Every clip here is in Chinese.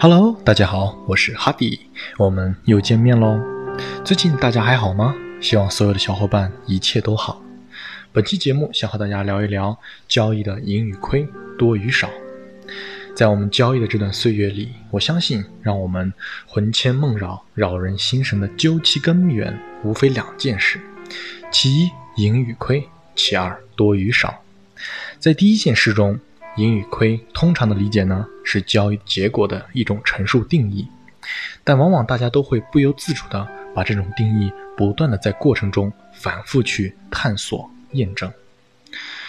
Hello，大家好，我是哈迪，我们又见面喽。最近大家还好吗？希望所有的小伙伴一切都好。本期节目想和大家聊一聊交易的盈与亏、多与少。在我们交易的这段岁月里，我相信让我们魂牵梦绕、扰人心神的究其根源，无非两件事：其一，盈与亏；其二，多与少。在第一件事中，盈与亏通常的理解呢是交易结果的一种陈述定义，但往往大家都会不由自主的把这种定义不断的在过程中反复去探索验证，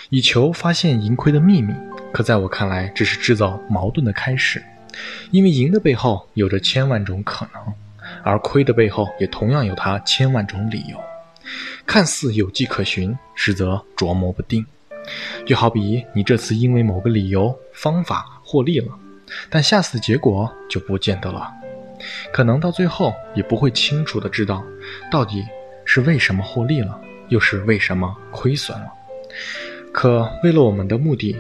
以求发现盈亏的秘密。可在我看来，这是制造矛盾的开始，因为赢的背后有着千万种可能，而亏的背后也同样有它千万种理由，看似有迹可循，实则琢磨不定。就好比你这次因为某个理由、方法获利了，但下次的结果就不见得了，可能到最后也不会清楚的知道，到底是为什么获利了，又是为什么亏损了。可为了我们的目的，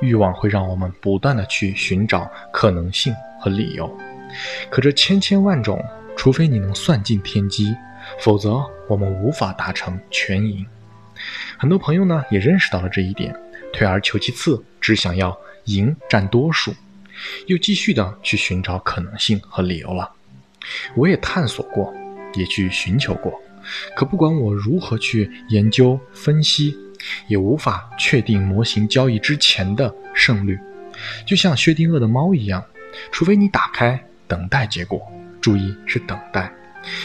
欲望会让我们不断的去寻找可能性和理由。可这千千万种，除非你能算尽天机，否则我们无法达成全赢。很多朋友呢也认识到了这一点，退而求其次，只想要赢占多数，又继续的去寻找可能性和理由了。我也探索过，也去寻求过，可不管我如何去研究分析，也无法确定模型交易之前的胜率。就像薛定谔的猫一样，除非你打开等待结果，注意是等待，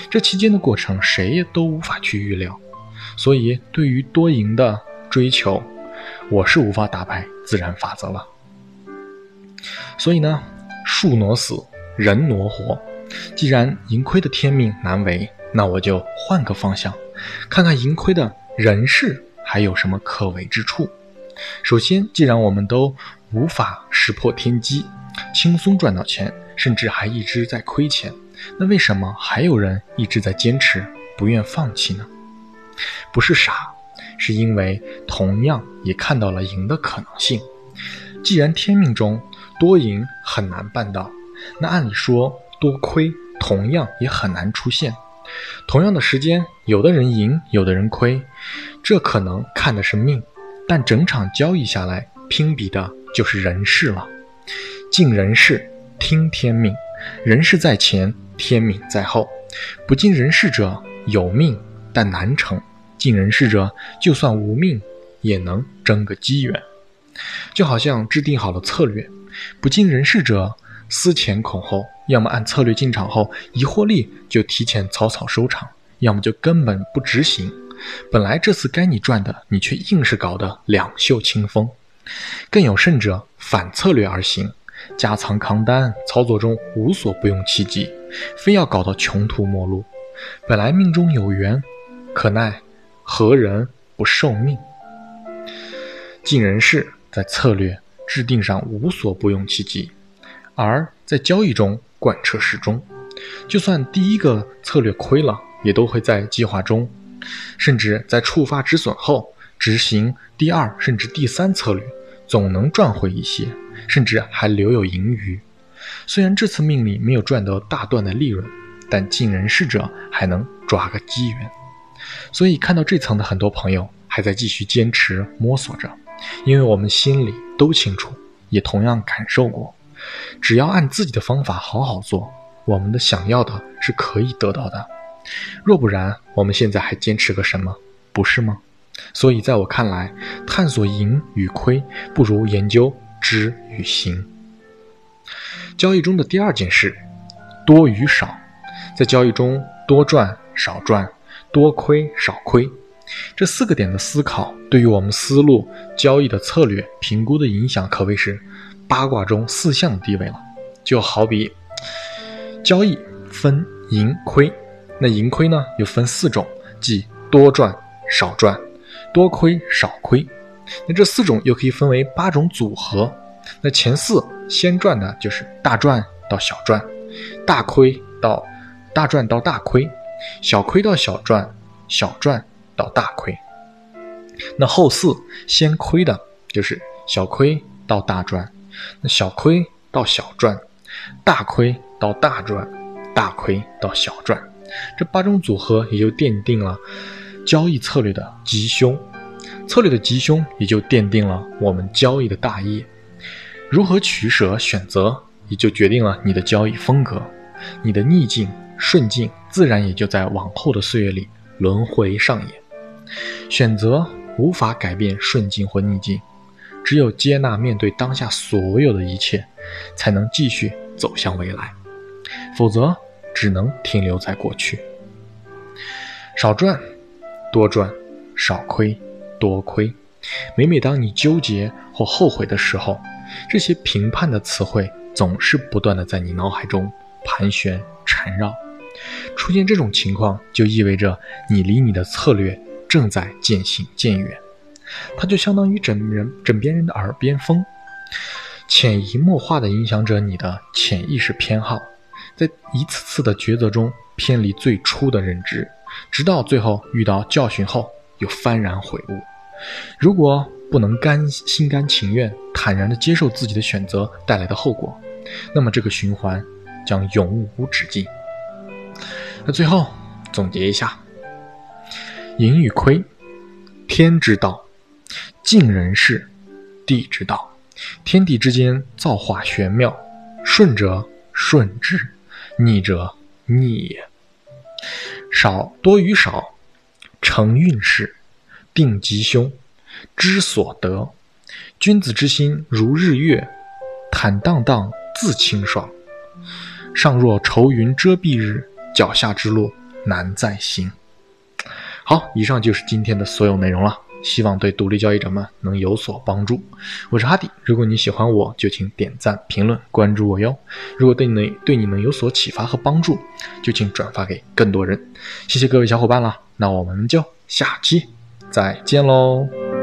这期间的过程谁也都无法去预料。所以，对于多赢的追求，我是无法打败自然法则了。所以呢，树挪死，人挪活。既然盈亏的天命难违，那我就换个方向，看看盈亏的人事还有什么可为之处。首先，既然我们都无法识破天机，轻松赚到钱，甚至还一直在亏钱，那为什么还有人一直在坚持，不愿放弃呢？不是傻，是因为同样也看到了赢的可能性。既然天命中多赢很难办到，那按理说多亏同样也很难出现。同样的时间，有的人赢，有的人亏，这可能看的是命，但整场交易下来，拼比的就是人事了。尽人事，听天命。人事在前，天命在后。不尽人事者，有命但难成。尽人事者，就算无命，也能争个机缘。就好像制定好了策略，不尽人事者，思前恐后，要么按策略进场后一获利就提前草草收场，要么就根本不执行。本来这次该你赚的，你却硬是搞得两袖清风。更有甚者，反策略而行，加仓扛单，操作中无所不用其极，非要搞到穷途末路。本来命中有缘，可奈。何人不受命？尽人事，在策略制定上无所不用其极，而在交易中贯彻始终。就算第一个策略亏了，也都会在计划中，甚至在触发止损后执行第二甚至第三策略，总能赚回一些，甚至还留有盈余。虽然这次命里没有赚得大段的利润，但尽人事者还能抓个机缘。所以看到这层的很多朋友还在继续坚持摸索着，因为我们心里都清楚，也同样感受过，只要按自己的方法好好做，我们的想要的是可以得到的。若不然，我们现在还坚持个什么？不是吗？所以在我看来，探索盈与亏，不如研究知与行。交易中的第二件事，多与少，在交易中多赚少赚。多亏少亏，这四个点的思考，对于我们思路交易的策略评估的影响，可谓是八卦中四象地位了。就好比交易分盈亏，那盈亏呢又分四种，即多赚少赚、多亏少亏。那这四种又可以分为八种组合。那前四先赚的就是大赚到小赚，大亏到大赚到大亏。小亏到小赚，小赚到大亏。那后四先亏的就是小亏到大赚，那小亏到小赚，大亏到大赚，大亏到小赚，这八种组合也就奠定了交易策略的吉凶。策略的吉凶也就奠定了我们交易的大业。如何取舍选择，也就决定了你的交易风格。你的逆境顺境，自然也就在往后的岁月里轮回上演。选择无法改变顺境或逆境，只有接纳面对当下所有的一切，才能继续走向未来。否则，只能停留在过去。少赚，多赚；少亏。多亏，每每当你纠结或后悔的时候，这些评判的词汇总是不断的在你脑海中盘旋缠绕。出现这种情况，就意味着你离你的策略正在渐行渐远。它就相当于枕人枕边人的耳边风，潜移默化的影响着你的潜意识偏好，在一次次的抉择中偏离最初的认知，直到最后遇到教训后又幡然悔悟。如果不能甘心甘情愿、坦然地接受自己的选择带来的后果，那么这个循环将永无止境。那最后总结一下：盈与亏，天之道；尽人事，地之道。天地之间造化玄妙，顺者顺之，逆者逆也。少多与少，成运势。定吉凶，知所得。君子之心如日月，坦荡荡自清爽。上若愁云遮蔽日，脚下之路难再行。好，以上就是今天的所有内容了，希望对独立交易者们能有所帮助。我是哈迪，如果你喜欢我，就请点赞、评论、关注我哟。如果对你对你们有所启发和帮助，就请转发给更多人。谢谢各位小伙伴了，那我们就下期。再见喽。